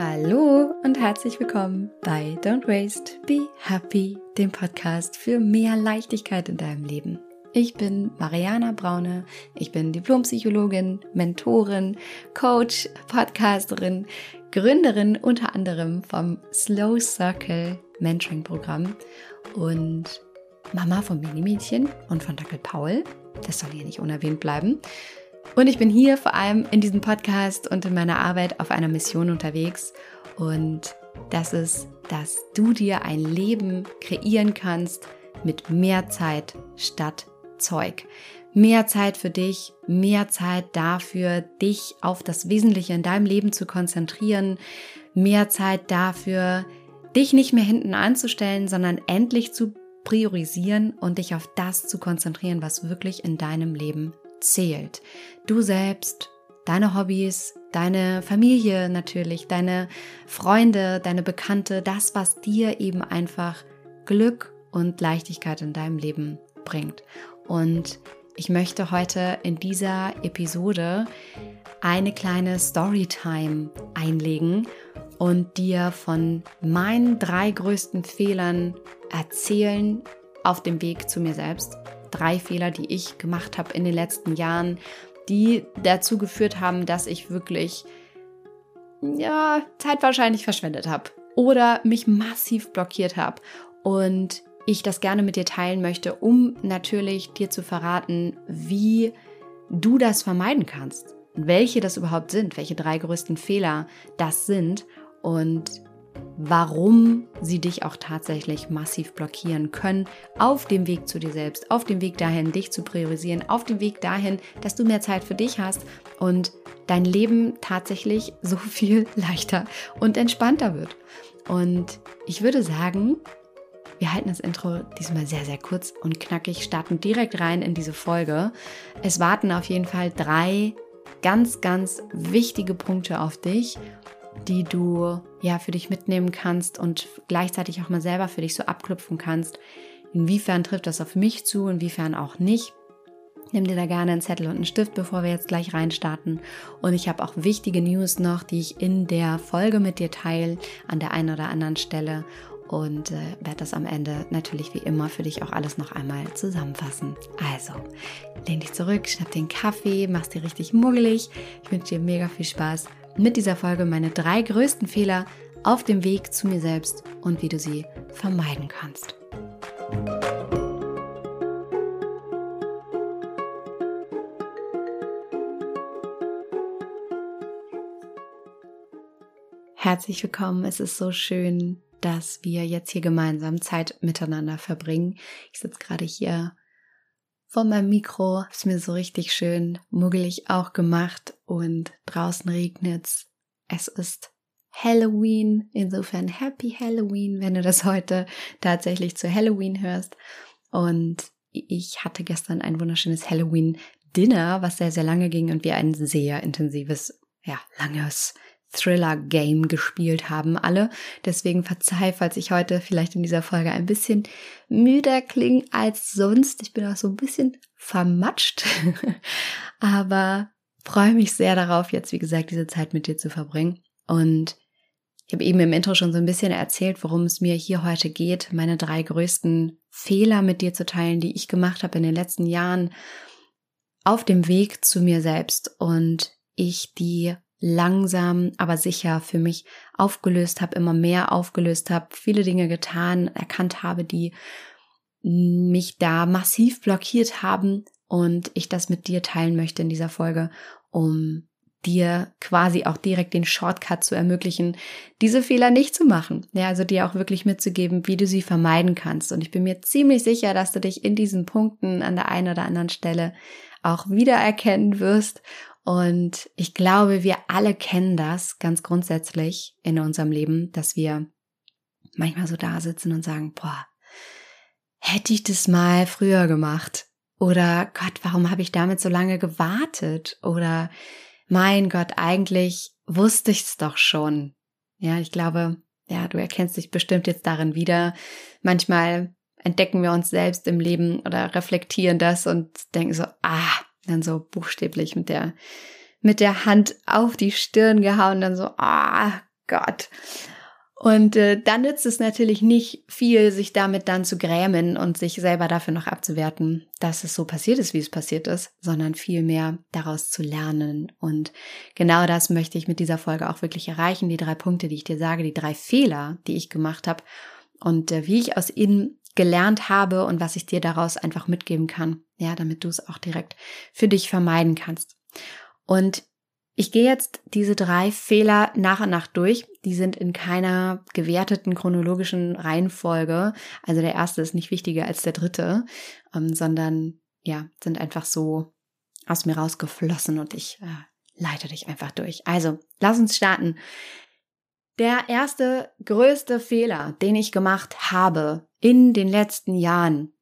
Hallo und herzlich willkommen bei Don't Waste, Be Happy, dem Podcast für mehr Leichtigkeit in deinem Leben. Ich bin Mariana Braune, ich bin Diplompsychologin, Mentorin, Coach, Podcasterin, Gründerin unter anderem vom Slow Circle Mentoring Programm und Mama von Mini-Mädchen und von Dackel Paul. Das soll hier nicht unerwähnt bleiben. Und ich bin hier vor allem in diesem Podcast und in meiner Arbeit auf einer Mission unterwegs. Und das ist, dass du dir ein Leben kreieren kannst mit mehr Zeit statt Zeug. Mehr Zeit für dich, mehr Zeit dafür, dich auf das Wesentliche in deinem Leben zu konzentrieren, mehr Zeit dafür, dich nicht mehr hinten anzustellen, sondern endlich zu priorisieren und dich auf das zu konzentrieren, was wirklich in deinem Leben zählt. Du selbst, deine Hobbys, deine Familie natürlich, deine Freunde, deine Bekannte, das, was dir eben einfach Glück und Leichtigkeit in deinem Leben bringt. Und ich möchte heute in dieser Episode eine kleine Storytime einlegen und dir von meinen drei größten Fehlern erzählen auf dem Weg zu mir selbst drei Fehler, die ich gemacht habe in den letzten Jahren, die dazu geführt haben, dass ich wirklich ja, Zeit wahrscheinlich verschwendet habe oder mich massiv blockiert habe und ich das gerne mit dir teilen möchte, um natürlich dir zu verraten, wie du das vermeiden kannst, welche das überhaupt sind, welche drei größten Fehler das sind und warum sie dich auch tatsächlich massiv blockieren können auf dem Weg zu dir selbst, auf dem Weg dahin, dich zu priorisieren, auf dem Weg dahin, dass du mehr Zeit für dich hast und dein Leben tatsächlich so viel leichter und entspannter wird. Und ich würde sagen, wir halten das Intro diesmal sehr, sehr kurz und knackig, starten direkt rein in diese Folge. Es warten auf jeden Fall drei ganz, ganz wichtige Punkte auf dich die du ja für dich mitnehmen kannst und gleichzeitig auch mal selber für dich so abklopfen kannst. Inwiefern trifft das auf mich zu, inwiefern auch nicht. Nimm dir da gerne einen Zettel und einen Stift, bevor wir jetzt gleich reinstarten. Und ich habe auch wichtige News noch, die ich in der Folge mit dir teile, an der einen oder anderen Stelle. Und äh, werde das am Ende natürlich wie immer für dich auch alles noch einmal zusammenfassen. Also, lehn dich zurück, schnapp den Kaffee, mach's dir richtig muggelig. Ich wünsche dir mega viel Spaß mit dieser Folge meine drei größten Fehler auf dem Weg zu mir selbst und wie du sie vermeiden kannst. Herzlich willkommen. Es ist so schön, dass wir jetzt hier gemeinsam Zeit miteinander verbringen. Ich sitze gerade hier vor meinem Mikro. Ist mir so richtig schön muggelig auch gemacht und draußen regnet's. Es ist Halloween. Insofern Happy Halloween, wenn du das heute tatsächlich zu Halloween hörst. Und ich hatte gestern ein wunderschönes Halloween Dinner, was sehr, sehr lange ging und wir ein sehr intensives, ja, langes Thriller-Game gespielt haben, alle. Deswegen verzeih, falls ich heute vielleicht in dieser Folge ein bisschen müder klinge als sonst. Ich bin auch so ein bisschen vermatscht, aber freue mich sehr darauf, jetzt, wie gesagt, diese Zeit mit dir zu verbringen. Und ich habe eben im Intro schon so ein bisschen erzählt, worum es mir hier heute geht, meine drei größten Fehler mit dir zu teilen, die ich gemacht habe in den letzten Jahren auf dem Weg zu mir selbst und ich die langsam, aber sicher für mich aufgelöst habe, immer mehr aufgelöst habe, viele Dinge getan, erkannt habe, die mich da massiv blockiert haben und ich das mit dir teilen möchte in dieser Folge, um dir quasi auch direkt den Shortcut zu ermöglichen, diese Fehler nicht zu machen. Ja, also dir auch wirklich mitzugeben, wie du sie vermeiden kannst. Und ich bin mir ziemlich sicher, dass du dich in diesen Punkten an der einen oder anderen Stelle auch wiedererkennen wirst und ich glaube, wir alle kennen das ganz grundsätzlich in unserem Leben, dass wir manchmal so da sitzen und sagen, boah, hätte ich das mal früher gemacht? Oder Gott, warum habe ich damit so lange gewartet? Oder mein Gott, eigentlich wusste ich es doch schon. Ja, ich glaube, ja, du erkennst dich bestimmt jetzt darin wieder. Manchmal entdecken wir uns selbst im Leben oder reflektieren das und denken so, ah, dann so buchstäblich mit der, mit der Hand auf die Stirn gehauen, dann so, ah, Gott. Und äh, dann nützt es natürlich nicht viel, sich damit dann zu grämen und sich selber dafür noch abzuwerten, dass es so passiert ist, wie es passiert ist, sondern vielmehr daraus zu lernen. Und genau das möchte ich mit dieser Folge auch wirklich erreichen. Die drei Punkte, die ich dir sage, die drei Fehler, die ich gemacht habe und äh, wie ich aus ihnen gelernt habe und was ich dir daraus einfach mitgeben kann. Ja, damit du es auch direkt für dich vermeiden kannst. Und ich gehe jetzt diese drei Fehler nach und nach durch. Die sind in keiner gewerteten chronologischen Reihenfolge. Also der erste ist nicht wichtiger als der dritte, ähm, sondern ja, sind einfach so aus mir rausgeflossen und ich äh, leite dich einfach durch. Also, lass uns starten. Der erste größte Fehler, den ich gemacht habe in den letzten Jahren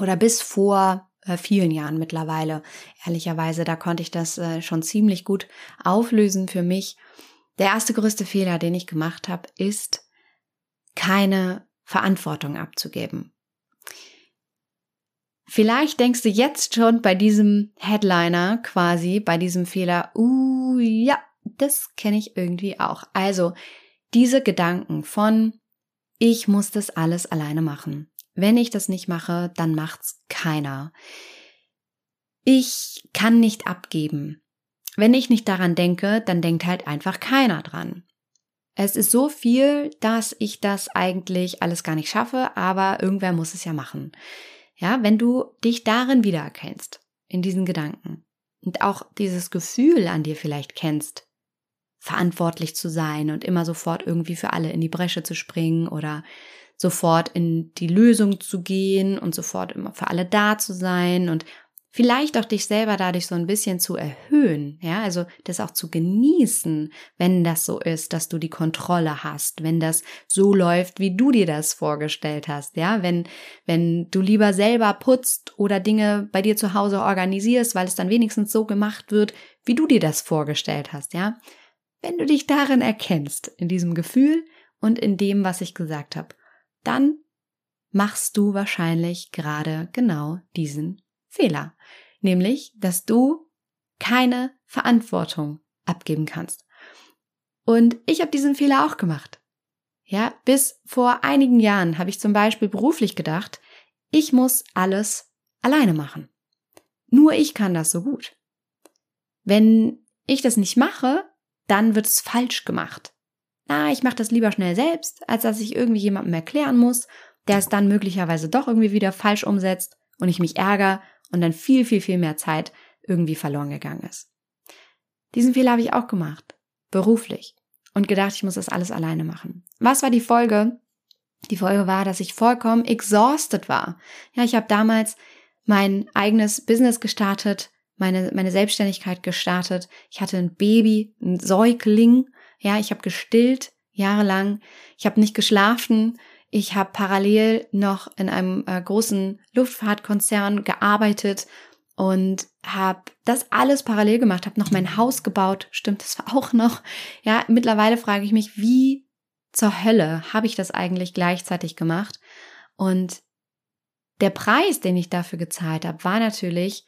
oder bis vor äh, vielen Jahren mittlerweile. Ehrlicherweise, da konnte ich das äh, schon ziemlich gut auflösen für mich. Der erste größte Fehler, den ich gemacht habe, ist, keine Verantwortung abzugeben. Vielleicht denkst du jetzt schon bei diesem Headliner quasi, bei diesem Fehler, uh, ja, das kenne ich irgendwie auch. Also, diese Gedanken von, ich muss das alles alleine machen. Wenn ich das nicht mache, dann macht's keiner. Ich kann nicht abgeben. Wenn ich nicht daran denke, dann denkt halt einfach keiner dran. Es ist so viel, dass ich das eigentlich alles gar nicht schaffe, aber irgendwer muss es ja machen. Ja, wenn du dich darin wiedererkennst, in diesen Gedanken und auch dieses Gefühl an dir vielleicht kennst, verantwortlich zu sein und immer sofort irgendwie für alle in die Bresche zu springen oder sofort in die Lösung zu gehen und sofort immer für alle da zu sein und vielleicht auch dich selber dadurch so ein bisschen zu erhöhen, ja, also das auch zu genießen, wenn das so ist, dass du die Kontrolle hast, wenn das so läuft, wie du dir das vorgestellt hast, ja, wenn, wenn du lieber selber putzt oder Dinge bei dir zu Hause organisierst, weil es dann wenigstens so gemacht wird, wie du dir das vorgestellt hast, ja. Wenn du dich darin erkennst, in diesem Gefühl und in dem, was ich gesagt habe, dann machst du wahrscheinlich gerade genau diesen Fehler. Nämlich, dass du keine Verantwortung abgeben kannst. Und ich habe diesen Fehler auch gemacht. Ja, bis vor einigen Jahren habe ich zum Beispiel beruflich gedacht, ich muss alles alleine machen. Nur ich kann das so gut. Wenn ich das nicht mache, dann wird es falsch gemacht na, ich mache das lieber schnell selbst, als dass ich irgendwie jemandem erklären muss, der es dann möglicherweise doch irgendwie wieder falsch umsetzt und ich mich ärgere und dann viel, viel, viel mehr Zeit irgendwie verloren gegangen ist. Diesen Fehler habe ich auch gemacht, beruflich, und gedacht, ich muss das alles alleine machen. Was war die Folge? Die Folge war, dass ich vollkommen exhausted war. Ja, ich habe damals mein eigenes Business gestartet, meine, meine Selbstständigkeit gestartet. Ich hatte ein Baby, ein Säugling ja, ich habe gestillt jahrelang. Ich habe nicht geschlafen. Ich habe parallel noch in einem äh, großen Luftfahrtkonzern gearbeitet und habe das alles parallel gemacht, habe noch mein Haus gebaut, stimmt das war auch noch. Ja, mittlerweile frage ich mich, wie zur Hölle habe ich das eigentlich gleichzeitig gemacht? Und der Preis, den ich dafür gezahlt habe, war natürlich,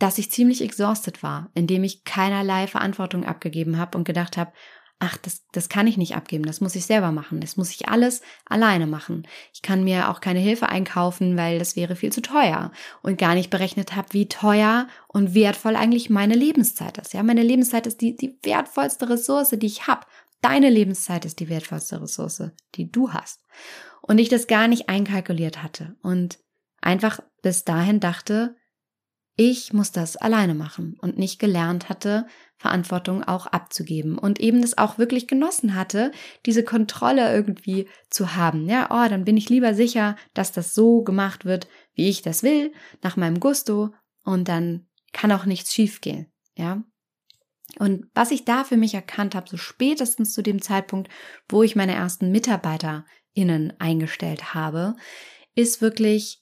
dass ich ziemlich exhausted war, indem ich keinerlei Verantwortung abgegeben habe und gedacht habe, ach, das, das kann ich nicht abgeben, das muss ich selber machen, das muss ich alles alleine machen. Ich kann mir auch keine Hilfe einkaufen, weil das wäre viel zu teuer und gar nicht berechnet habe, wie teuer und wertvoll eigentlich meine Lebenszeit ist. Ja, meine Lebenszeit ist die, die wertvollste Ressource, die ich habe. Deine Lebenszeit ist die wertvollste Ressource, die du hast. Und ich das gar nicht einkalkuliert hatte und einfach bis dahin dachte, ich muss das alleine machen und nicht gelernt hatte, Verantwortung auch abzugeben und eben das auch wirklich genossen hatte, diese Kontrolle irgendwie zu haben. Ja, oh, dann bin ich lieber sicher, dass das so gemacht wird, wie ich das will, nach meinem Gusto und dann kann auch nichts schiefgehen. Ja. Und was ich da für mich erkannt habe, so spätestens zu dem Zeitpunkt, wo ich meine ersten MitarbeiterInnen eingestellt habe, ist wirklich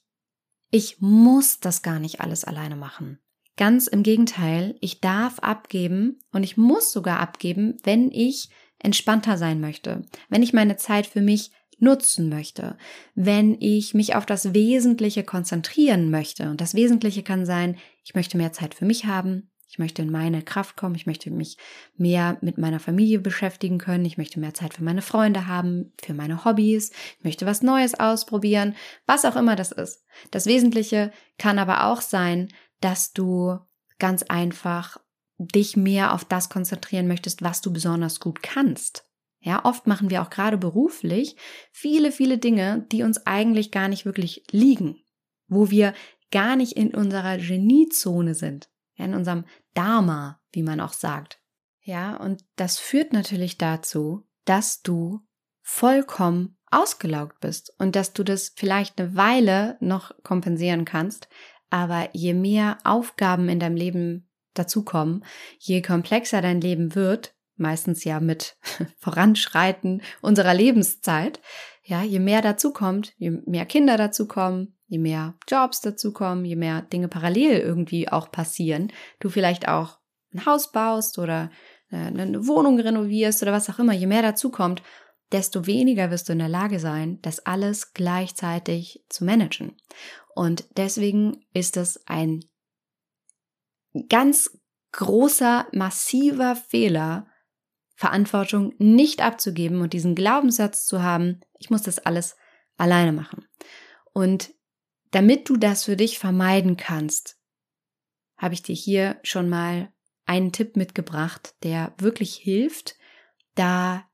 ich muss das gar nicht alles alleine machen. Ganz im Gegenteil, ich darf abgeben und ich muss sogar abgeben, wenn ich entspannter sein möchte, wenn ich meine Zeit für mich nutzen möchte, wenn ich mich auf das Wesentliche konzentrieren möchte. Und das Wesentliche kann sein, ich möchte mehr Zeit für mich haben, Ich möchte in meine Kraft kommen. Ich möchte mich mehr mit meiner Familie beschäftigen können. Ich möchte mehr Zeit für meine Freunde haben, für meine Hobbys. Ich möchte was Neues ausprobieren, was auch immer das ist. Das Wesentliche kann aber auch sein, dass du ganz einfach dich mehr auf das konzentrieren möchtest, was du besonders gut kannst. Ja, oft machen wir auch gerade beruflich viele, viele Dinge, die uns eigentlich gar nicht wirklich liegen, wo wir gar nicht in unserer Geniezone sind, ja, in unserem Dharma, wie man auch sagt. Ja, und das führt natürlich dazu, dass du vollkommen ausgelaugt bist und dass du das vielleicht eine Weile noch kompensieren kannst, aber je mehr Aufgaben in deinem Leben dazukommen, je komplexer dein Leben wird, meistens ja mit Voranschreiten unserer Lebenszeit, ja, je mehr dazukommt, je mehr Kinder dazukommen, je mehr Jobs dazukommen, je mehr Dinge parallel irgendwie auch passieren, du vielleicht auch ein Haus baust oder äh, eine Wohnung renovierst oder was auch immer, je mehr dazukommt, desto weniger wirst du in der Lage sein, das alles gleichzeitig zu managen. Und deswegen ist es ein ganz großer, massiver Fehler, Verantwortung nicht abzugeben und diesen Glaubenssatz zu haben, ich muss das alles alleine machen. Und damit du das für dich vermeiden kannst, habe ich dir hier schon mal einen Tipp mitgebracht, der wirklich hilft, da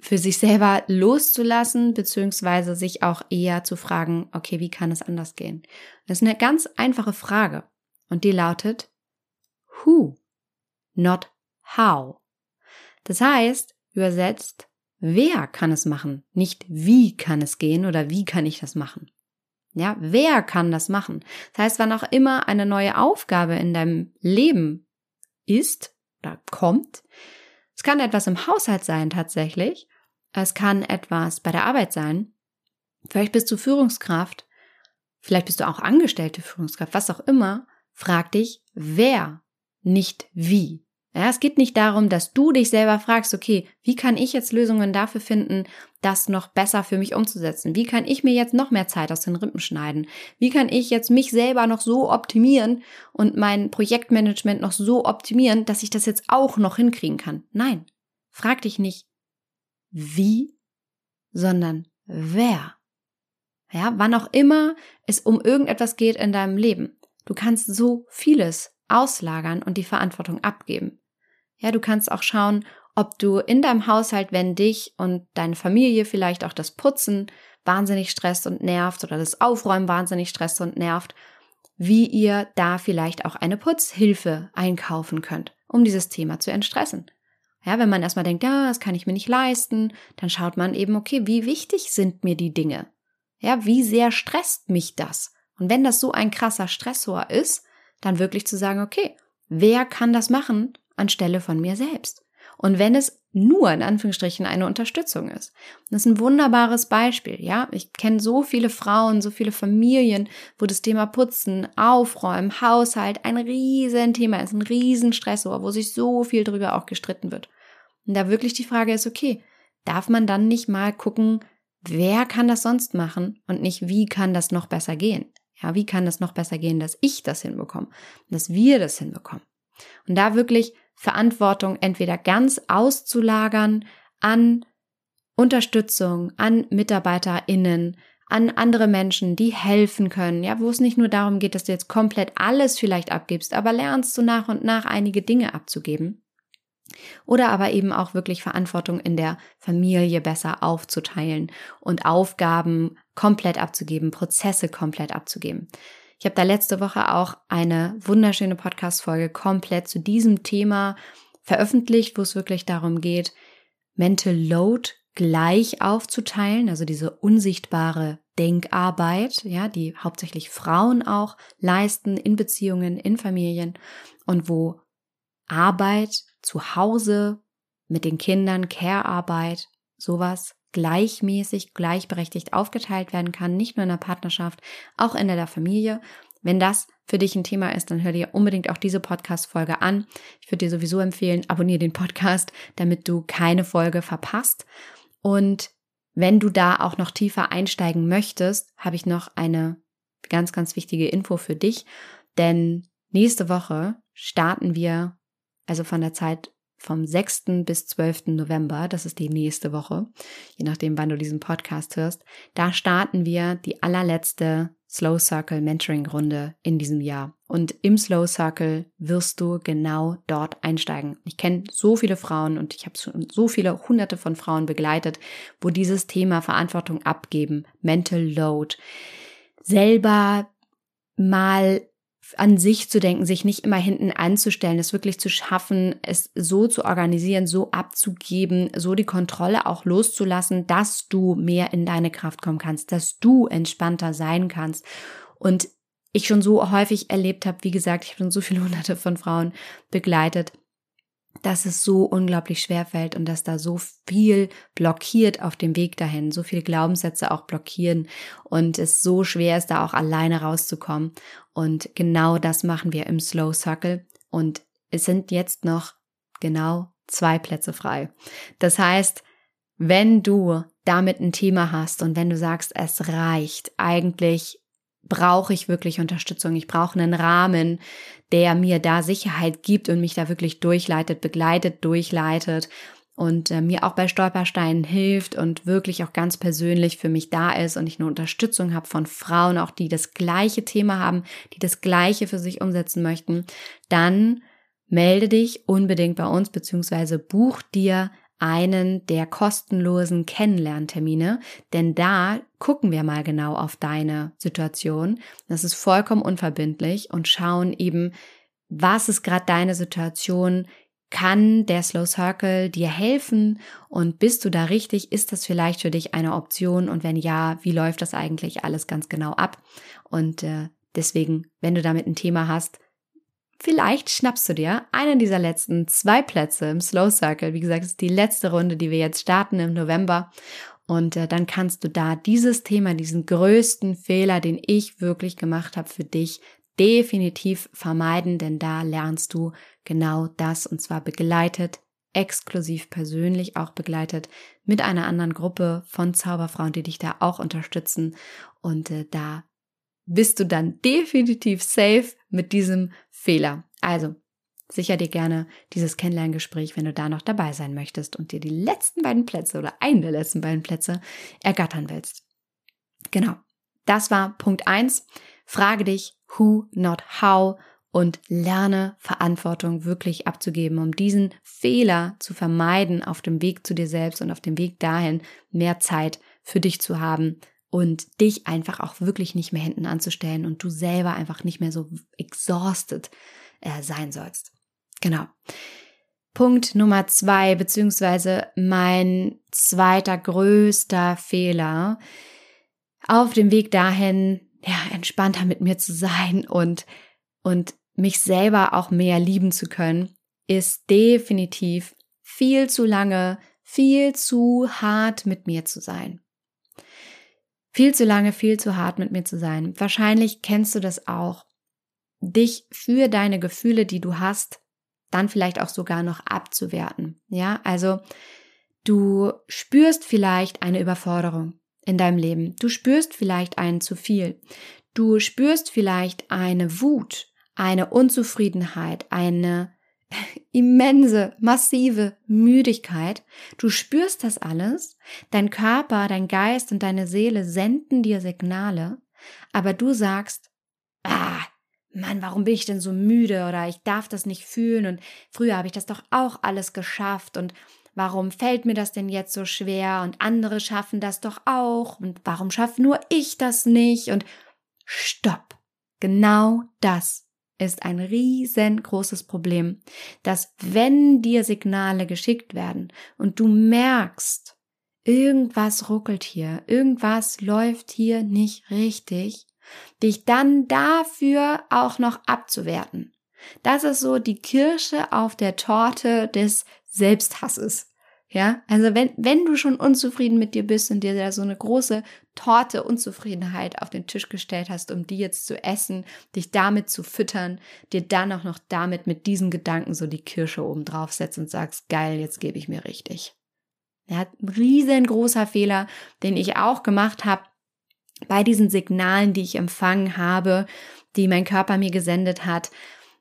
für sich selber loszulassen, beziehungsweise sich auch eher zu fragen, okay, wie kann es anders gehen? Das ist eine ganz einfache Frage und die lautet, who, not how. Das heißt, übersetzt, wer kann es machen, nicht wie kann es gehen oder wie kann ich das machen. Ja, wer kann das machen? Das heißt, wann auch immer eine neue Aufgabe in deinem Leben ist oder kommt, es kann etwas im Haushalt sein tatsächlich, es kann etwas bei der Arbeit sein, vielleicht bist du Führungskraft, vielleicht bist du auch angestellte Führungskraft, was auch immer, frag dich, wer, nicht wie. Ja, es geht nicht darum, dass du dich selber fragst, okay, wie kann ich jetzt Lösungen dafür finden, das noch besser für mich umzusetzen? Wie kann ich mir jetzt noch mehr Zeit aus den Rippen schneiden? Wie kann ich jetzt mich selber noch so optimieren und mein Projektmanagement noch so optimieren, dass ich das jetzt auch noch hinkriegen kann? Nein, frag dich nicht, wie, sondern wer. Ja, wann auch immer es um irgendetwas geht in deinem Leben. Du kannst so vieles auslagern und die Verantwortung abgeben. Ja, du kannst auch schauen, ob du in deinem Haushalt, wenn dich und deine Familie vielleicht auch das Putzen wahnsinnig stresst und nervt oder das Aufräumen wahnsinnig stresst und nervt, wie ihr da vielleicht auch eine Putzhilfe einkaufen könnt, um dieses Thema zu entstressen. Ja, wenn man erstmal denkt, ja, das kann ich mir nicht leisten, dann schaut man eben, okay, wie wichtig sind mir die Dinge? Ja, wie sehr stresst mich das? Und wenn das so ein krasser Stressor ist, dann wirklich zu sagen, okay, wer kann das machen anstelle von mir selbst? Und wenn es nur in Anführungsstrichen eine Unterstützung ist. Das ist ein wunderbares Beispiel, ja. Ich kenne so viele Frauen, so viele Familien, wo das Thema Putzen, Aufräumen, Haushalt ein riesen Thema ist, ein riesen Stressor, wo sich so viel drüber auch gestritten wird. Und da wirklich die Frage ist, okay, darf man dann nicht mal gucken, wer kann das sonst machen und nicht, wie kann das noch besser gehen? Ja, wie kann das noch besser gehen, dass ich das hinbekomme, dass wir das hinbekommen? Und da wirklich Verantwortung entweder ganz auszulagern an Unterstützung, an MitarbeiterInnen, an andere Menschen, die helfen können, ja, wo es nicht nur darum geht, dass du jetzt komplett alles vielleicht abgibst, aber lernst du nach und nach einige Dinge abzugeben. Oder aber eben auch wirklich Verantwortung in der Familie besser aufzuteilen und Aufgaben komplett abzugeben, Prozesse komplett abzugeben. Ich habe da letzte Woche auch eine wunderschöne Podcast-Folge komplett zu diesem Thema veröffentlicht, wo es wirklich darum geht, Mental Load gleich aufzuteilen, also diese unsichtbare Denkarbeit, ja, die hauptsächlich Frauen auch leisten in Beziehungen, in Familien und wo Arbeit zu Hause mit den Kindern, Care-Arbeit, sowas gleichmäßig, gleichberechtigt aufgeteilt werden kann, nicht nur in der Partnerschaft, auch in der Familie. Wenn das für dich ein Thema ist, dann hör dir unbedingt auch diese Podcast-Folge an. Ich würde dir sowieso empfehlen, abonniere den Podcast, damit du keine Folge verpasst. Und wenn du da auch noch tiefer einsteigen möchtest, habe ich noch eine ganz, ganz wichtige Info für dich. Denn nächste Woche starten wir, also von der Zeit vom 6. bis 12. November, das ist die nächste Woche, je nachdem, wann du diesen Podcast hörst, da starten wir die allerletzte Slow Circle Mentoring Runde in diesem Jahr. Und im Slow Circle wirst du genau dort einsteigen. Ich kenne so viele Frauen und ich habe so viele hunderte von Frauen begleitet, wo dieses Thema Verantwortung abgeben, Mental Load, selber mal an sich zu denken, sich nicht immer hinten anzustellen, es wirklich zu schaffen, es so zu organisieren, so abzugeben, so die Kontrolle auch loszulassen, dass du mehr in deine Kraft kommen kannst, dass du entspannter sein kannst. Und ich schon so häufig erlebt habe, wie gesagt, ich habe schon so viele hunderte von Frauen begleitet, dass es so unglaublich schwer fällt und dass da so viel blockiert auf dem Weg dahin, so viele Glaubenssätze auch blockieren und es so schwer ist, da auch alleine rauszukommen. Und genau das machen wir im Slow Circle und es sind jetzt noch genau zwei Plätze frei. Das heißt, wenn du damit ein Thema hast und wenn du sagst, es reicht, eigentlich brauche ich wirklich Unterstützung. Ich brauche einen Rahmen, der mir da Sicherheit gibt und mich da wirklich durchleitet, begleitet, durchleitet und äh, mir auch bei Stolpersteinen hilft und wirklich auch ganz persönlich für mich da ist und ich eine Unterstützung habe von Frauen, auch die das gleiche Thema haben, die das gleiche für sich umsetzen möchten, dann melde dich unbedingt bei uns beziehungsweise buch dir einen der kostenlosen Kennenlerntermine, denn da gucken wir mal genau auf deine Situation. Das ist vollkommen unverbindlich und schauen eben, was ist gerade deine Situation, kann der Slow Circle dir helfen und bist du da richtig? Ist das vielleicht für dich eine Option? Und wenn ja, wie läuft das eigentlich alles ganz genau ab? Und äh, deswegen, wenn du damit ein Thema hast, Vielleicht schnappst du dir einen dieser letzten zwei Plätze im Slow Circle. Wie gesagt, es ist die letzte Runde, die wir jetzt starten im November. Und äh, dann kannst du da dieses Thema, diesen größten Fehler, den ich wirklich gemacht habe für dich, definitiv vermeiden, denn da lernst du genau das und zwar begleitet, exklusiv persönlich auch begleitet mit einer anderen Gruppe von Zauberfrauen, die dich da auch unterstützen. Und äh, da bist du dann definitiv safe mit diesem Fehler. Also, sicher dir gerne dieses Kennenlerngespräch, wenn du da noch dabei sein möchtest und dir die letzten beiden Plätze oder einen der letzten beiden Plätze ergattern willst. Genau. Das war Punkt eins. Frage dich, who, not how und lerne Verantwortung wirklich abzugeben, um diesen Fehler zu vermeiden auf dem Weg zu dir selbst und auf dem Weg dahin, mehr Zeit für dich zu haben und dich einfach auch wirklich nicht mehr hinten anzustellen und du selber einfach nicht mehr so exhausted äh, sein sollst. Genau. Punkt Nummer zwei, beziehungsweise mein zweiter größter Fehler auf dem Weg dahin, ja, entspannter mit mir zu sein und, und mich selber auch mehr lieben zu können, ist definitiv viel zu lange, viel zu hart mit mir zu sein viel zu lange, viel zu hart mit mir zu sein. Wahrscheinlich kennst du das auch. Dich für deine Gefühle, die du hast, dann vielleicht auch sogar noch abzuwerten. Ja, also du spürst vielleicht eine Überforderung in deinem Leben. Du spürst vielleicht einen zu viel. Du spürst vielleicht eine Wut, eine Unzufriedenheit, eine immense, massive Müdigkeit. Du spürst das alles. Dein Körper, dein Geist und deine Seele senden dir Signale. Aber du sagst, ah, Mann, warum bin ich denn so müde oder ich darf das nicht fühlen und früher habe ich das doch auch alles geschafft und warum fällt mir das denn jetzt so schwer und andere schaffen das doch auch und warum schaffe nur ich das nicht und stopp. Genau das ist ein riesengroßes Problem, dass wenn dir Signale geschickt werden und du merkst, irgendwas ruckelt hier, irgendwas läuft hier nicht richtig, dich dann dafür auch noch abzuwerten. Das ist so die Kirsche auf der Torte des Selbsthasses. Ja, also wenn, wenn du schon unzufrieden mit dir bist und dir da so eine große Torte Unzufriedenheit auf den Tisch gestellt hast, um die jetzt zu essen, dich damit zu füttern, dir dann auch noch damit mit diesen Gedanken so die Kirsche oben drauf setzt und sagst, geil, jetzt gebe ich mir richtig. Ja, ein riesengroßer Fehler, den ich auch gemacht habe bei diesen Signalen, die ich empfangen habe, die mein Körper mir gesendet hat,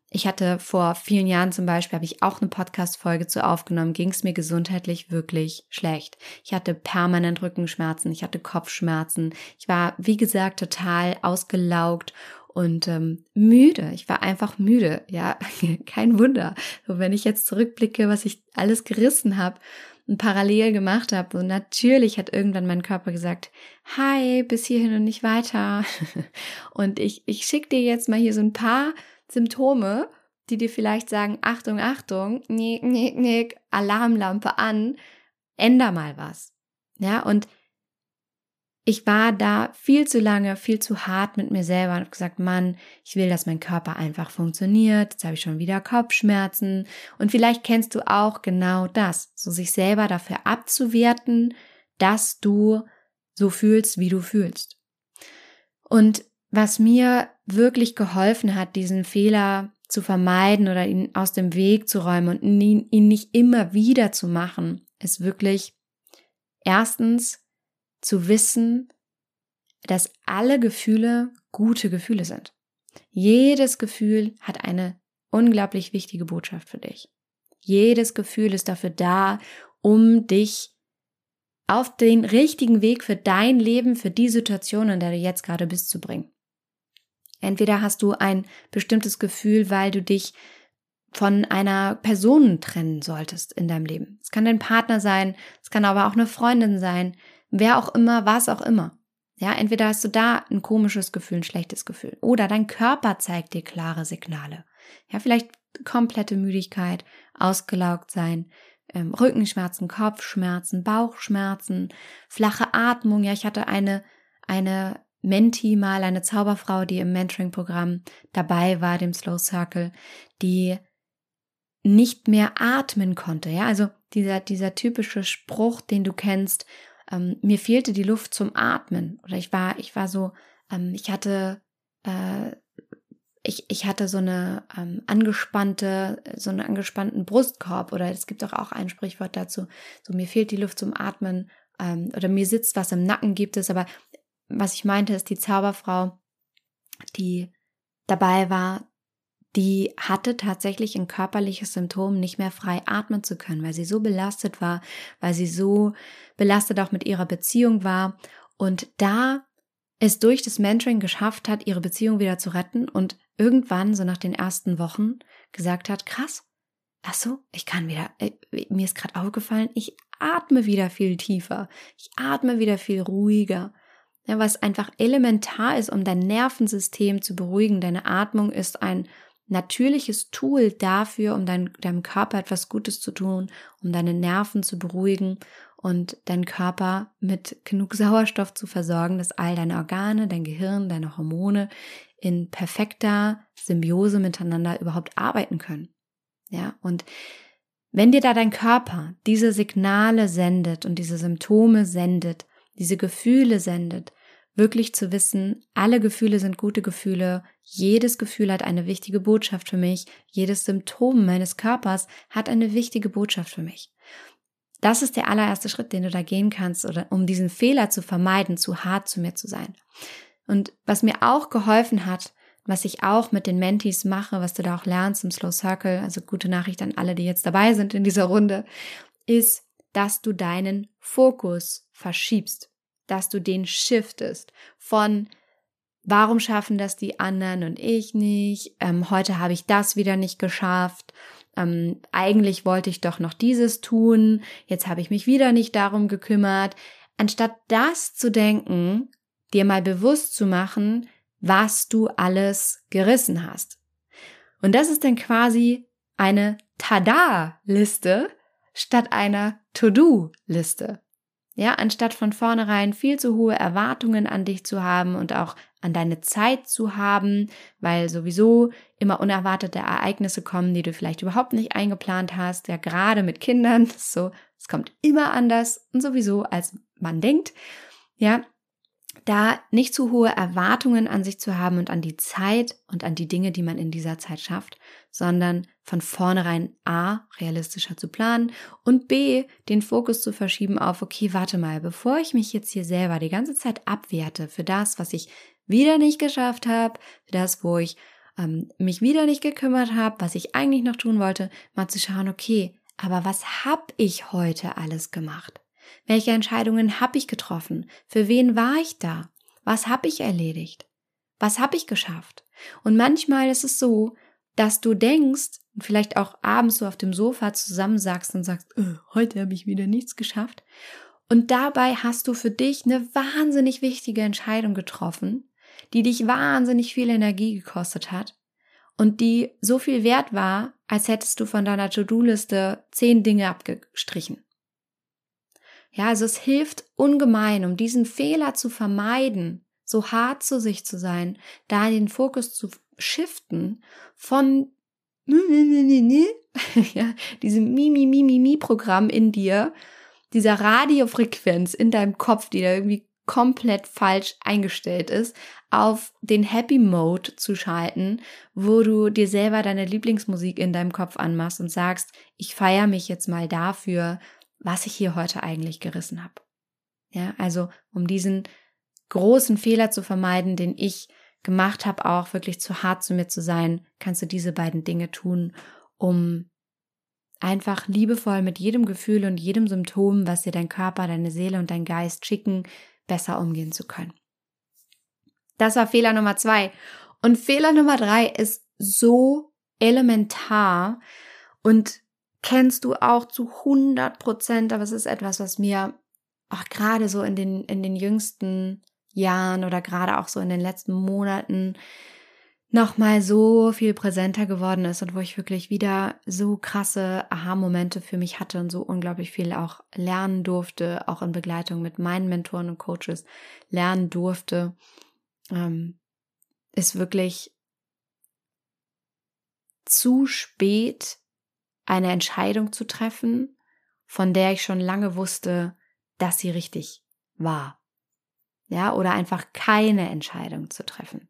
ich hatte vor vielen Jahren zum Beispiel, habe ich auch eine Podcast-Folge zu aufgenommen, ging es mir gesundheitlich wirklich schlecht. Ich hatte permanent Rückenschmerzen, ich hatte Kopfschmerzen. Ich war, wie gesagt, total ausgelaugt und ähm, müde. Ich war einfach müde. Ja, kein Wunder. So, wenn ich jetzt zurückblicke, was ich alles gerissen habe und parallel gemacht habe. Und natürlich hat irgendwann mein Körper gesagt, hi, bis hierhin und nicht weiter. und ich, ich schicke dir jetzt mal hier so ein paar Symptome, die dir vielleicht sagen, Achtung, Achtung, nick, nick, nick, Alarmlampe an, änder mal was. Ja, und ich war da viel zu lange, viel zu hart mit mir selber und habe gesagt, Mann, ich will, dass mein Körper einfach funktioniert. Jetzt habe ich schon wieder Kopfschmerzen. Und vielleicht kennst du auch genau das, so sich selber dafür abzuwerten, dass du so fühlst, wie du fühlst. Und was mir wirklich geholfen hat, diesen Fehler zu vermeiden oder ihn aus dem Weg zu räumen und ihn, ihn nicht immer wieder zu machen, ist wirklich erstens zu wissen, dass alle Gefühle gute Gefühle sind. Jedes Gefühl hat eine unglaublich wichtige Botschaft für dich. Jedes Gefühl ist dafür da, um dich auf den richtigen Weg für dein Leben, für die Situation, in der du jetzt gerade bist, zu bringen. Entweder hast du ein bestimmtes Gefühl, weil du dich von einer Person trennen solltest in deinem Leben. Es kann dein Partner sein, es kann aber auch eine Freundin sein, wer auch immer, was auch immer. Ja, entweder hast du da ein komisches Gefühl, ein schlechtes Gefühl oder dein Körper zeigt dir klare Signale. Ja, vielleicht komplette Müdigkeit, ausgelaugt sein, ähm, Rückenschmerzen, Kopfschmerzen, Bauchschmerzen, flache Atmung. Ja, ich hatte eine, eine Menti mal, eine Zauberfrau, die im Mentoring-Programm dabei war, dem Slow Circle, die nicht mehr atmen konnte. Ja, also dieser, dieser typische Spruch, den du kennst, ähm, mir fehlte die Luft zum Atmen. Oder ich war, ich war so, ähm, ich hatte, äh, ich, ich hatte so eine ähm, angespannte, so einen angespannten Brustkorb. Oder es gibt auch, auch ein Sprichwort dazu, so mir fehlt die Luft zum Atmen. Ähm, oder mir sitzt was im Nacken gibt es. Aber was ich meinte, ist die Zauberfrau, die dabei war, die hatte tatsächlich ein körperliches Symptom, nicht mehr frei atmen zu können, weil sie so belastet war, weil sie so belastet auch mit ihrer Beziehung war und da es durch das Mentoring geschafft hat, ihre Beziehung wieder zu retten und irgendwann, so nach den ersten Wochen, gesagt hat, krass, ach so, ich kann wieder, äh, mir ist gerade aufgefallen, ich atme wieder viel tiefer, ich atme wieder viel ruhiger. Ja, was einfach elementar ist, um dein Nervensystem zu beruhigen. Deine Atmung ist ein natürliches Tool dafür, um dein, deinem Körper etwas Gutes zu tun, um deine Nerven zu beruhigen und deinen Körper mit genug Sauerstoff zu versorgen, dass all deine Organe, dein Gehirn, deine Hormone in perfekter Symbiose miteinander überhaupt arbeiten können. Ja, und wenn dir da dein Körper diese Signale sendet und diese Symptome sendet, diese Gefühle sendet, wirklich zu wissen, alle Gefühle sind gute Gefühle, jedes Gefühl hat eine wichtige Botschaft für mich, jedes Symptom meines Körpers hat eine wichtige Botschaft für mich. Das ist der allererste Schritt, den du da gehen kannst, oder um diesen Fehler zu vermeiden, zu hart zu mir zu sein. Und was mir auch geholfen hat, was ich auch mit den Mentees mache, was du da auch lernst im Slow Circle, also gute Nachricht an alle, die jetzt dabei sind in dieser Runde, ist, dass du deinen Fokus verschiebst dass du den shiftest von warum schaffen das die anderen und ich nicht, ähm, heute habe ich das wieder nicht geschafft, ähm, eigentlich wollte ich doch noch dieses tun, jetzt habe ich mich wieder nicht darum gekümmert. Anstatt das zu denken, dir mal bewusst zu machen, was du alles gerissen hast. Und das ist dann quasi eine Tada-Liste statt einer To-Do-Liste. Ja, anstatt von vornherein viel zu hohe Erwartungen an dich zu haben und auch an deine Zeit zu haben, weil sowieso immer unerwartete Ereignisse kommen, die du vielleicht überhaupt nicht eingeplant hast, ja gerade mit Kindern, so, es kommt immer anders und sowieso als man denkt. Ja, da nicht zu hohe Erwartungen an sich zu haben und an die Zeit und an die Dinge, die man in dieser Zeit schafft, sondern von vornherein A, realistischer zu planen und B, den Fokus zu verschieben auf, okay, warte mal, bevor ich mich jetzt hier selber die ganze Zeit abwerte für das, was ich wieder nicht geschafft habe, für das, wo ich ähm, mich wieder nicht gekümmert habe, was ich eigentlich noch tun wollte, mal zu schauen, okay, aber was habe ich heute alles gemacht? Welche Entscheidungen habe ich getroffen? Für wen war ich da? Was habe ich erledigt? Was habe ich geschafft? Und manchmal ist es so, dass du denkst vielleicht auch abends so auf dem Sofa zusammensagst und sagst, äh, heute habe ich wieder nichts geschafft. Und dabei hast du für dich eine wahnsinnig wichtige Entscheidung getroffen, die dich wahnsinnig viel Energie gekostet hat und die so viel wert war, als hättest du von deiner To-Do-Liste zehn Dinge abgestrichen. Ja, also es hilft ungemein, um diesen Fehler zu vermeiden, so hart zu sich zu sein, da den Fokus zu shiften von ja, diesem Mi-Mi-Mi-Mi-Mi-Programm in dir, dieser Radiofrequenz in deinem Kopf, die da irgendwie komplett falsch eingestellt ist, auf den Happy Mode zu schalten, wo du dir selber deine Lieblingsmusik in deinem Kopf anmachst und sagst, ich feiere mich jetzt mal dafür, was ich hier heute eigentlich gerissen habe. Ja, also um diesen großen Fehler zu vermeiden, den ich gemacht habe, auch wirklich zu hart zu mir zu sein, kannst du diese beiden Dinge tun, um einfach liebevoll mit jedem Gefühl und jedem Symptom, was dir dein Körper, deine Seele und dein Geist schicken, besser umgehen zu können. Das war Fehler Nummer zwei. Und Fehler Nummer drei ist so elementar und kennst du auch zu 100 Prozent, aber es ist etwas, was mir auch gerade so in den, in den jüngsten Jahren oder gerade auch so in den letzten Monaten nochmal so viel präsenter geworden ist und wo ich wirklich wieder so krasse Aha-Momente für mich hatte und so unglaublich viel auch lernen durfte, auch in Begleitung mit meinen Mentoren und Coaches lernen durfte, ähm, ist wirklich zu spät eine Entscheidung zu treffen, von der ich schon lange wusste, dass sie richtig war. Ja, oder einfach keine Entscheidung zu treffen.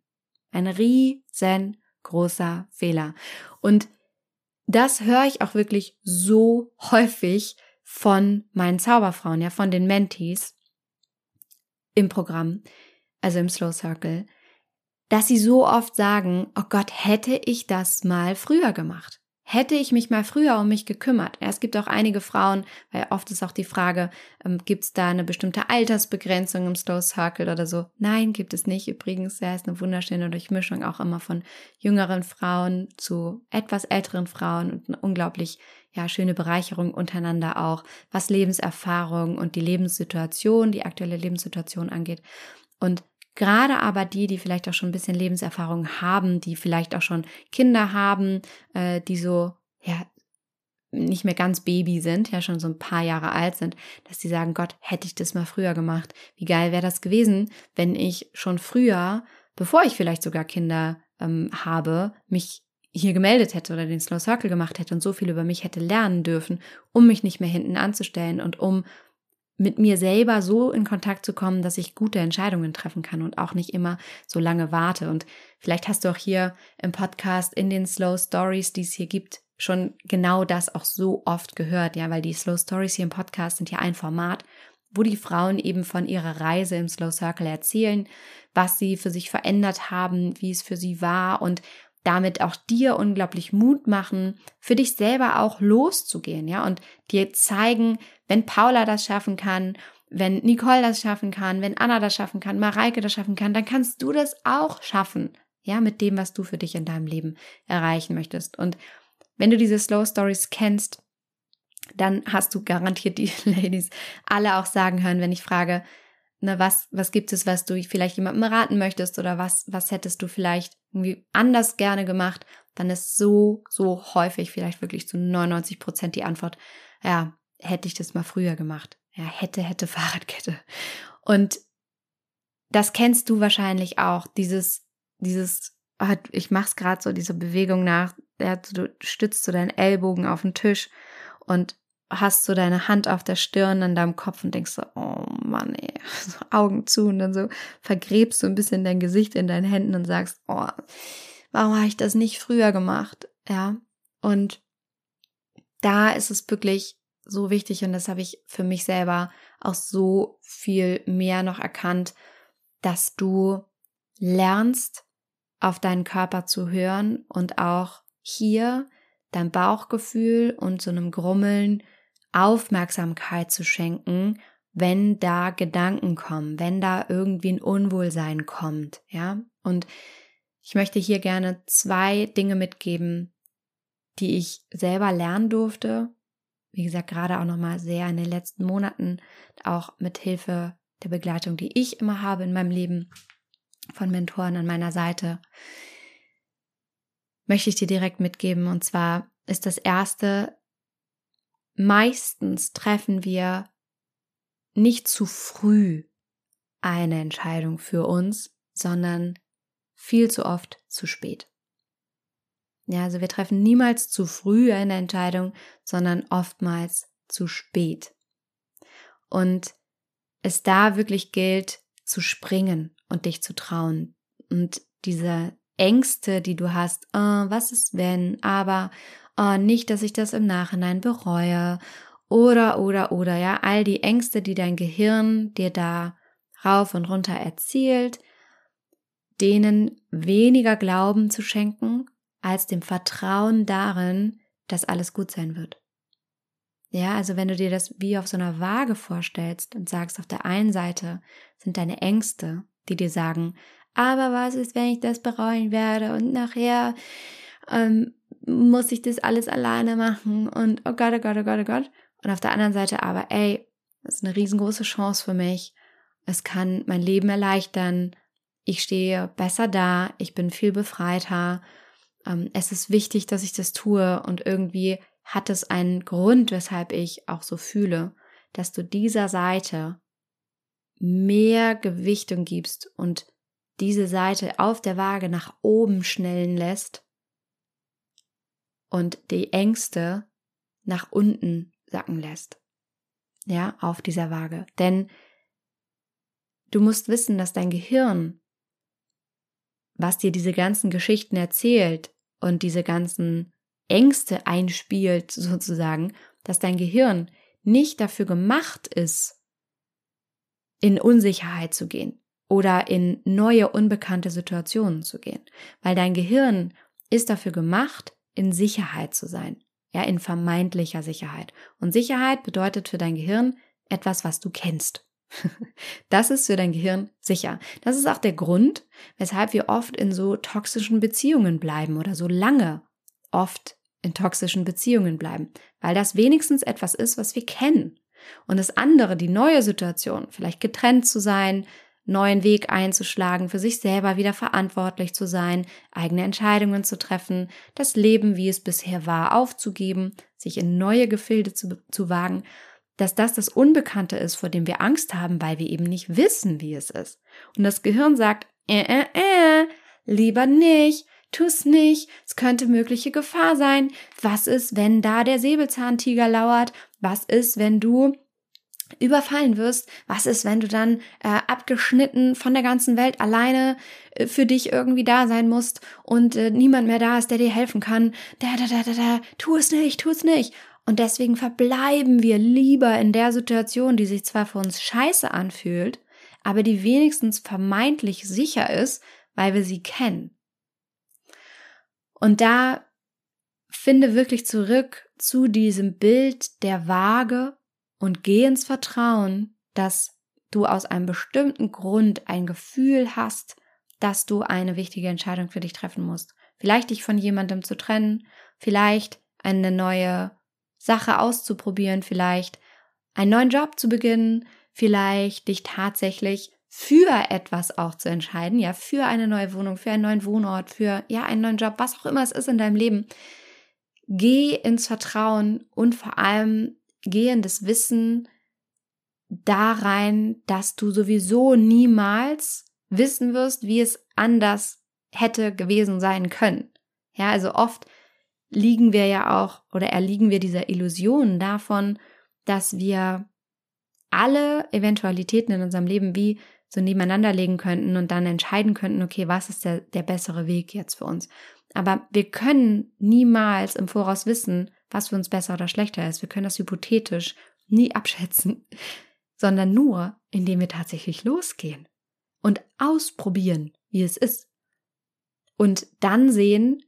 Ein riesengroßer Fehler. Und das höre ich auch wirklich so häufig von meinen Zauberfrauen, ja, von den Mentees im Programm, also im Slow Circle, dass sie so oft sagen, oh Gott, hätte ich das mal früher gemacht. Hätte ich mich mal früher um mich gekümmert. Ja, es gibt auch einige Frauen, weil oft ist auch die Frage, ähm, gibt es da eine bestimmte Altersbegrenzung im Slow Circle oder so? Nein, gibt es nicht. Übrigens, ja, ist eine wunderschöne Durchmischung auch immer von jüngeren Frauen zu etwas älteren Frauen und eine unglaublich ja, schöne Bereicherung untereinander auch, was Lebenserfahrung und die Lebenssituation, die aktuelle Lebenssituation angeht. Und Gerade aber die, die vielleicht auch schon ein bisschen Lebenserfahrung haben, die vielleicht auch schon Kinder haben, äh, die so, ja, nicht mehr ganz Baby sind, ja schon so ein paar Jahre alt sind, dass die sagen, Gott, hätte ich das mal früher gemacht. Wie geil wäre das gewesen, wenn ich schon früher, bevor ich vielleicht sogar Kinder ähm, habe, mich hier gemeldet hätte oder den Slow Circle gemacht hätte und so viel über mich hätte lernen dürfen, um mich nicht mehr hinten anzustellen und um mit mir selber so in Kontakt zu kommen, dass ich gute Entscheidungen treffen kann und auch nicht immer so lange warte. Und vielleicht hast du auch hier im Podcast in den Slow Stories, die es hier gibt, schon genau das auch so oft gehört, ja, weil die Slow Stories hier im Podcast sind ja ein Format, wo die Frauen eben von ihrer Reise im Slow Circle erzählen, was sie für sich verändert haben, wie es für sie war und damit auch dir unglaublich Mut machen, für dich selber auch loszugehen, ja, und dir zeigen, wenn Paula das schaffen kann, wenn Nicole das schaffen kann, wenn Anna das schaffen kann, Mareike das schaffen kann, dann kannst du das auch schaffen, ja, mit dem, was du für dich in deinem Leben erreichen möchtest. Und wenn du diese Slow Stories kennst, dann hast du garantiert die Ladies alle auch sagen hören, wenn ich frage, na, was, was gibt es, was du vielleicht jemandem raten möchtest oder was, was hättest du vielleicht irgendwie anders gerne gemacht, dann ist so, so häufig, vielleicht wirklich zu 99 Prozent die Antwort, ja, hätte ich das mal früher gemacht. Ja, hätte, hätte Fahrradkette. Und das kennst du wahrscheinlich auch, dieses, dieses, ah, ich mach's gerade so, diese Bewegung nach, ja, du stützt so deinen Ellbogen auf den Tisch und hast so deine Hand auf der Stirn an deinem Kopf und denkst so, oh Mann, ey, so Augen zu und dann so vergräbst du ein bisschen dein Gesicht in deinen Händen und sagst, oh, warum habe ich das nicht früher gemacht? Ja. Und da ist es wirklich so wichtig und das habe ich für mich selber auch so viel mehr noch erkannt, dass du lernst, auf deinen Körper zu hören und auch hier dein Bauchgefühl und so einem Grummeln Aufmerksamkeit zu schenken, wenn da Gedanken kommen, wenn da irgendwie ein Unwohlsein kommt, ja? Und ich möchte hier gerne zwei Dinge mitgeben, die ich selber lernen durfte. Wie gesagt, gerade auch nochmal sehr in den letzten Monaten, auch mit Hilfe der Begleitung, die ich immer habe in meinem Leben von Mentoren an meiner Seite, möchte ich dir direkt mitgeben. Und zwar ist das erste, meistens treffen wir nicht zu früh eine Entscheidung für uns, sondern viel zu oft zu spät. Ja, also wir treffen niemals zu früh eine Entscheidung, sondern oftmals zu spät. Und es da wirklich gilt, zu springen und dich zu trauen. Und diese Ängste, die du hast, oh, was ist wenn, aber oh, nicht, dass ich das im Nachhinein bereue oder, oder, oder, ja, all die Ängste, die dein Gehirn dir da rauf und runter erzählt, denen weniger Glauben zu schenken, als dem Vertrauen darin, dass alles gut sein wird. Ja, also wenn du dir das wie auf so einer Waage vorstellst und sagst, auf der einen Seite sind deine Ängste, die dir sagen, aber was ist, wenn ich das bereuen werde und nachher ähm, muss ich das alles alleine machen und oh Gott, oh Gott, oh Gott, oh Gott. Und auf der anderen Seite aber, ey, das ist eine riesengroße Chance für mich. Es kann mein Leben erleichtern. Ich stehe besser da. Ich bin viel befreiter. Ähm, es ist wichtig, dass ich das tue. Und irgendwie hat es einen Grund, weshalb ich auch so fühle, dass du dieser Seite mehr Gewichtung gibst und diese Seite auf der Waage nach oben schnellen lässt und die Ängste nach unten sacken lässt. Ja, auf dieser Waage. Denn du musst wissen, dass dein Gehirn, was dir diese ganzen Geschichten erzählt und diese ganzen Ängste einspielt, sozusagen, dass dein Gehirn nicht dafür gemacht ist, in Unsicherheit zu gehen oder in neue, unbekannte Situationen zu gehen. Weil dein Gehirn ist dafür gemacht, in Sicherheit zu sein ja, in vermeintlicher Sicherheit. Und Sicherheit bedeutet für dein Gehirn etwas, was du kennst. Das ist für dein Gehirn sicher. Das ist auch der Grund, weshalb wir oft in so toxischen Beziehungen bleiben oder so lange oft in toxischen Beziehungen bleiben, weil das wenigstens etwas ist, was wir kennen. Und das andere, die neue Situation, vielleicht getrennt zu sein, neuen Weg einzuschlagen, für sich selber wieder verantwortlich zu sein, eigene Entscheidungen zu treffen, das Leben, wie es bisher war, aufzugeben, sich in neue Gefilde zu, zu wagen, dass das das Unbekannte ist, vor dem wir Angst haben, weil wir eben nicht wissen, wie es ist. Und das Gehirn sagt, äh, äh, äh, lieber nicht, tu's nicht, es könnte mögliche Gefahr sein. Was ist, wenn da der Säbelzahntiger lauert? Was ist, wenn du überfallen wirst, was ist, wenn du dann äh, abgeschnitten von der ganzen Welt alleine äh, für dich irgendwie da sein musst und äh, niemand mehr da ist, der dir helfen kann. Da, da, da, da, da, tu es nicht, tu es nicht. Und deswegen verbleiben wir lieber in der Situation, die sich zwar für uns scheiße anfühlt, aber die wenigstens vermeintlich sicher ist, weil wir sie kennen. Und da finde wirklich zurück zu diesem Bild der Waage und geh ins Vertrauen, dass du aus einem bestimmten Grund ein Gefühl hast, dass du eine wichtige Entscheidung für dich treffen musst. Vielleicht dich von jemandem zu trennen, vielleicht eine neue Sache auszuprobieren, vielleicht einen neuen Job zu beginnen, vielleicht dich tatsächlich für etwas auch zu entscheiden, ja, für eine neue Wohnung, für einen neuen Wohnort, für ja, einen neuen Job, was auch immer es ist in deinem Leben. Geh ins Vertrauen und vor allem gehendes Wissen da rein, dass du sowieso niemals wissen wirst, wie es anders hätte gewesen sein können. Ja, also oft liegen wir ja auch oder erliegen wir dieser Illusion davon, dass wir alle Eventualitäten in unserem Leben wie so nebeneinander legen könnten und dann entscheiden könnten, okay, was ist der, der bessere Weg jetzt für uns. Aber wir können niemals im Voraus wissen, was für uns besser oder schlechter ist. Wir können das hypothetisch nie abschätzen, sondern nur, indem wir tatsächlich losgehen und ausprobieren, wie es ist. und dann sehen,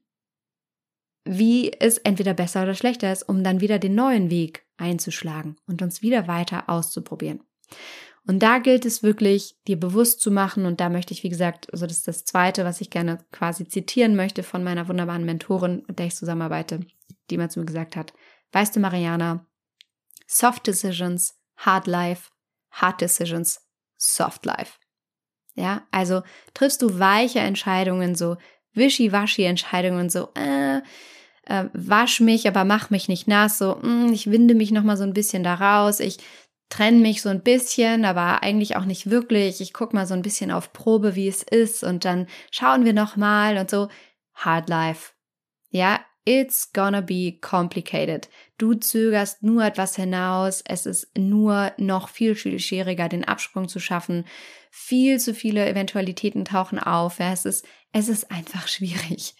wie es entweder besser oder schlechter ist, um dann wieder den neuen Weg einzuschlagen und uns wieder weiter auszuprobieren. Und da gilt es wirklich, dir bewusst zu machen. Und da möchte ich, wie gesagt, also das ist das Zweite, was ich gerne quasi zitieren möchte von meiner wunderbaren Mentorin, mit der ich zusammenarbeite, die mal zu mir gesagt hat, weißt du, Mariana, soft decisions, hard life, hard decisions, soft life. Ja, also triffst du weiche Entscheidungen, so wischiwaschi Entscheidungen, so, äh, äh, wasch mich, aber mach mich nicht nass, so, mh, mm, ich winde mich nochmal so ein bisschen da raus, ich trenne mich so ein bisschen, aber eigentlich auch nicht wirklich. Ich guck mal so ein bisschen auf Probe, wie es ist und dann schauen wir nochmal und so. Hard life. Ja, it's gonna be complicated. Du zögerst nur etwas hinaus. Es ist nur noch viel, schwieriger, den Absprung zu schaffen. Viel zu viele Eventualitäten tauchen auf. Es ist, es ist einfach schwierig.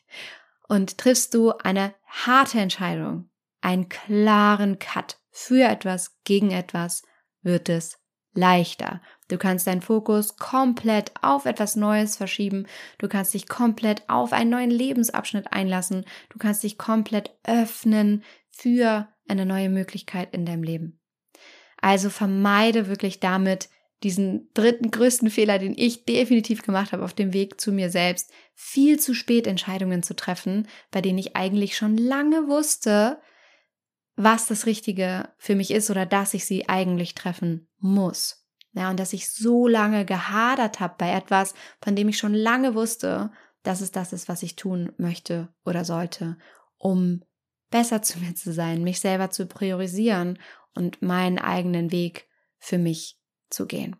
Und triffst du eine harte Entscheidung, einen klaren Cut für etwas, gegen etwas, wird es leichter. Du kannst deinen Fokus komplett auf etwas Neues verschieben. Du kannst dich komplett auf einen neuen Lebensabschnitt einlassen. Du kannst dich komplett öffnen für eine neue Möglichkeit in deinem Leben. Also vermeide wirklich damit diesen dritten größten Fehler, den ich definitiv gemacht habe auf dem Weg zu mir selbst, viel zu spät Entscheidungen zu treffen, bei denen ich eigentlich schon lange wusste, was das Richtige für mich ist oder dass ich sie eigentlich treffen muss. Ja, und dass ich so lange gehadert habe bei etwas, von dem ich schon lange wusste, dass es das ist, was ich tun möchte oder sollte, um besser zu mir zu sein, mich selber zu priorisieren und meinen eigenen Weg für mich zu gehen.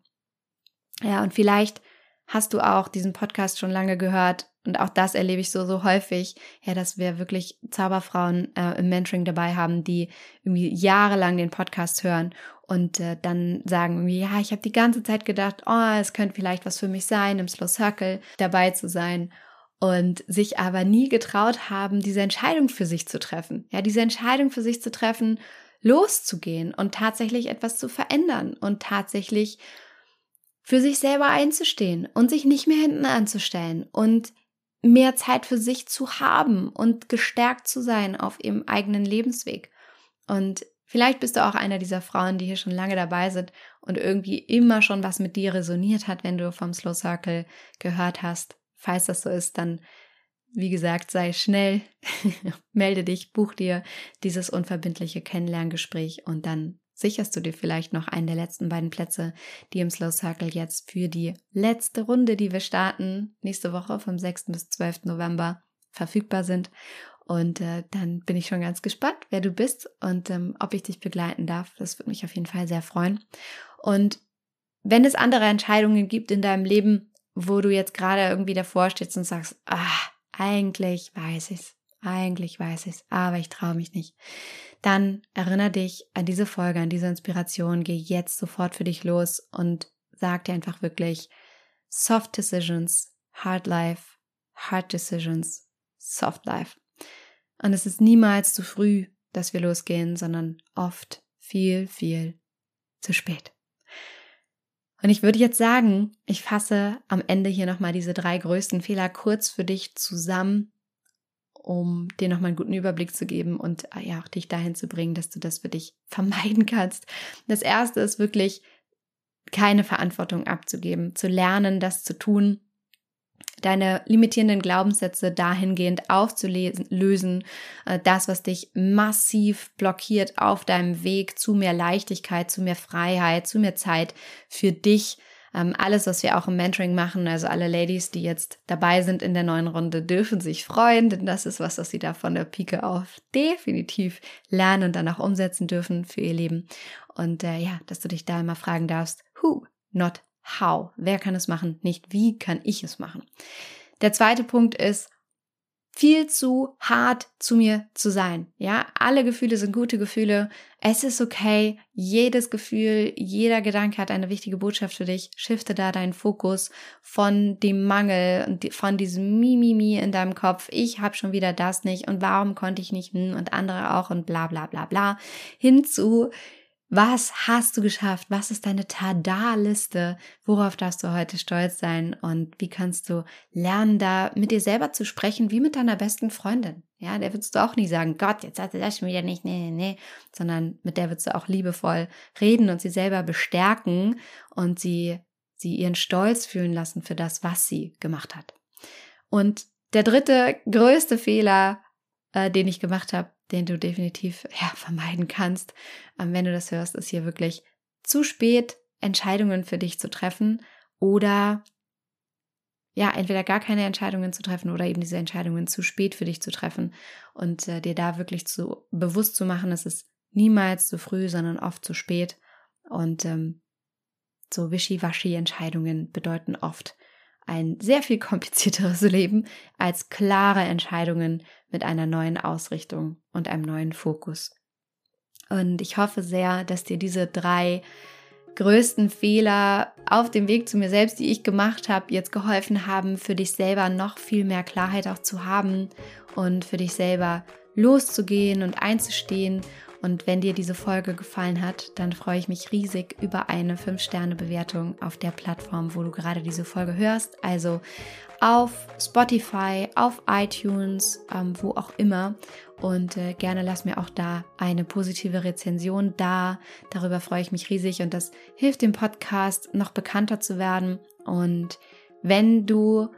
Ja, und vielleicht hast du auch diesen Podcast schon lange gehört und auch das erlebe ich so, so häufig, ja, dass wir wirklich Zauberfrauen äh, im Mentoring dabei haben, die irgendwie jahrelang den Podcast hören und äh, dann sagen irgendwie, ja, ich habe die ganze Zeit gedacht, oh, es könnte vielleicht was für mich sein, im Slow Circle dabei zu sein und sich aber nie getraut haben, diese Entscheidung für sich zu treffen. Ja, diese Entscheidung für sich zu treffen, loszugehen und tatsächlich etwas zu verändern und tatsächlich für sich selber einzustehen und sich nicht mehr hinten anzustellen und mehr Zeit für sich zu haben und gestärkt zu sein auf ihrem eigenen Lebensweg. Und vielleicht bist du auch einer dieser Frauen, die hier schon lange dabei sind und irgendwie immer schon was mit dir resoniert hat, wenn du vom Slow Circle gehört hast. Falls das so ist, dann, wie gesagt, sei schnell, melde dich, buch dir dieses unverbindliche Kennenlerngespräch und dann sicherst du dir vielleicht noch einen der letzten beiden Plätze, die im Slow Circle jetzt für die letzte Runde, die wir starten, nächste Woche vom 6. bis 12. November verfügbar sind. Und äh, dann bin ich schon ganz gespannt, wer du bist und ähm, ob ich dich begleiten darf. Das würde mich auf jeden Fall sehr freuen. Und wenn es andere Entscheidungen gibt in deinem Leben, wo du jetzt gerade irgendwie davor stehst und sagst, ah, eigentlich weiß ich's, eigentlich weiß ich's, aber ich traue mich nicht dann erinnere dich an diese Folge, an diese Inspiration, geh jetzt sofort für dich los und sag dir einfach wirklich soft decisions, hard life, hard decisions, soft life. Und es ist niemals zu früh, dass wir losgehen, sondern oft viel, viel zu spät. Und ich würde jetzt sagen, ich fasse am Ende hier nochmal diese drei größten Fehler kurz für dich zusammen, um dir nochmal einen guten Überblick zu geben und äh, ja auch dich dahin zu bringen, dass du das für dich vermeiden kannst. Das erste ist wirklich keine Verantwortung abzugeben, zu lernen, das zu tun, deine limitierenden Glaubenssätze dahingehend aufzulösen, äh, das, was dich massiv blockiert auf deinem Weg zu mehr Leichtigkeit, zu mehr Freiheit, zu mehr Zeit für dich, ähm, alles, was wir auch im Mentoring machen, also alle Ladies, die jetzt dabei sind in der neuen Runde, dürfen sich freuen, denn das ist was, was sie da von der Pike auf definitiv lernen und dann auch umsetzen dürfen für ihr Leben. Und äh, ja, dass du dich da immer fragen darfst, who, not how. Wer kann es machen? Nicht wie kann ich es machen? Der zweite Punkt ist, viel zu hart zu mir zu sein. Ja, alle Gefühle sind gute Gefühle. Es ist okay. Jedes Gefühl, jeder Gedanke hat eine wichtige Botschaft für dich. Shifte da deinen Fokus von dem Mangel und von diesem Mimimi in deinem Kopf. Ich habe schon wieder das nicht und warum konnte ich nicht hm, und andere auch und bla bla bla bla hin zu Was hast du geschafft? Was ist deine Tada-Liste? Worauf darfst du heute stolz sein? Und wie kannst du lernen, da mit dir selber zu sprechen, wie mit deiner besten Freundin? Ja, der würdest du auch nie sagen, Gott, jetzt hat er das schon wieder nicht, nee, nee, nee, sondern mit der würdest du auch liebevoll reden und sie selber bestärken und sie, sie ihren Stolz fühlen lassen für das, was sie gemacht hat. Und der dritte größte Fehler, äh, den ich gemacht habe, den du definitiv ja, vermeiden kannst, ähm, wenn du das hörst, ist hier wirklich zu spät Entscheidungen für dich zu treffen oder ja, entweder gar keine Entscheidungen zu treffen oder eben diese Entscheidungen zu spät für dich zu treffen und äh, dir da wirklich zu bewusst zu machen, es ist niemals zu früh, sondern oft zu spät. Und ähm, so wischiwaschi Entscheidungen bedeuten oft ein sehr viel komplizierteres Leben als klare Entscheidungen mit einer neuen Ausrichtung und einem neuen Fokus. Und ich hoffe sehr, dass dir diese drei größten Fehler auf dem Weg zu mir selbst, die ich gemacht habe, jetzt geholfen haben, für dich selber noch viel mehr Klarheit auch zu haben und für dich selber loszugehen und einzustehen und wenn dir diese Folge gefallen hat, dann freue ich mich riesig über eine 5-Sterne-Bewertung auf der Plattform, wo du gerade diese Folge hörst. Also auf Spotify, auf iTunes, ähm, wo auch immer. Und äh, gerne lass mir auch da eine positive Rezension da. Darüber freue ich mich riesig und das hilft dem Podcast noch bekannter zu werden. Und wenn du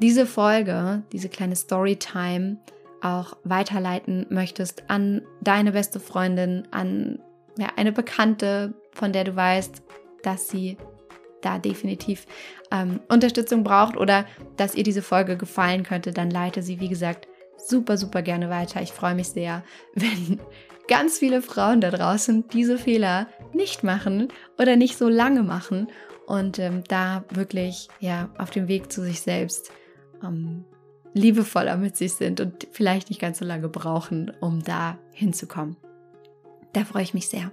diese Folge, diese kleine Storytime, auch weiterleiten möchtest an deine beste Freundin, an ja, eine Bekannte, von der du weißt, dass sie da definitiv ähm, Unterstützung braucht oder dass ihr diese Folge gefallen könnte, dann leite sie, wie gesagt, super, super gerne weiter. Ich freue mich sehr, wenn ganz viele Frauen da draußen diese Fehler nicht machen oder nicht so lange machen und ähm, da wirklich ja auf dem Weg zu sich selbst ähm, liebevoller mit sich sind und vielleicht nicht ganz so lange brauchen, um da hinzukommen. Da freue ich mich sehr.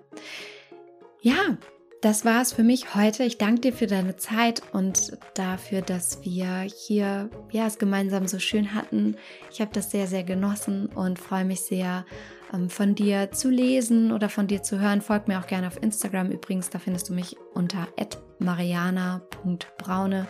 Ja, das war es für mich heute. Ich danke dir für deine Zeit und dafür, dass wir hier ja, es gemeinsam so schön hatten. Ich habe das sehr, sehr genossen und freue mich sehr, ähm, von dir zu lesen oder von dir zu hören. Folg mir auch gerne auf Instagram übrigens. Da findest du mich unter mariana.braune.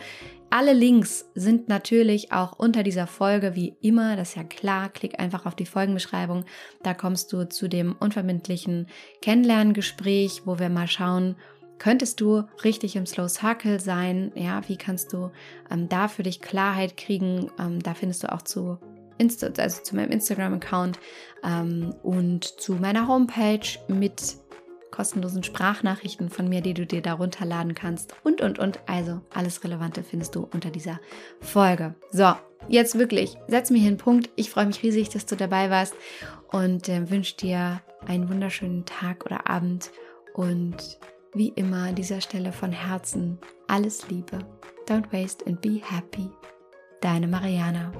Alle Links sind natürlich auch unter dieser Folge, wie immer, das ist ja klar. Klick einfach auf die Folgenbeschreibung. Da kommst du zu dem unverbindlichen Kennenlerngespräch, wo wir mal schauen, könntest du richtig im Slow Circle sein? Ja, wie kannst du ähm, da für dich Klarheit kriegen? Ähm, da findest du auch zu Insta, also zu meinem Instagram-Account ähm, und zu meiner Homepage mit kostenlosen Sprachnachrichten von mir, die du dir da runterladen kannst und, und, und. Also alles Relevante findest du unter dieser Folge. So, jetzt wirklich, setz mir hier einen Punkt. Ich freue mich riesig, dass du dabei warst und äh, wünsche dir einen wunderschönen Tag oder Abend und wie immer an dieser Stelle von Herzen alles Liebe. Don't waste and be happy. Deine Mariana.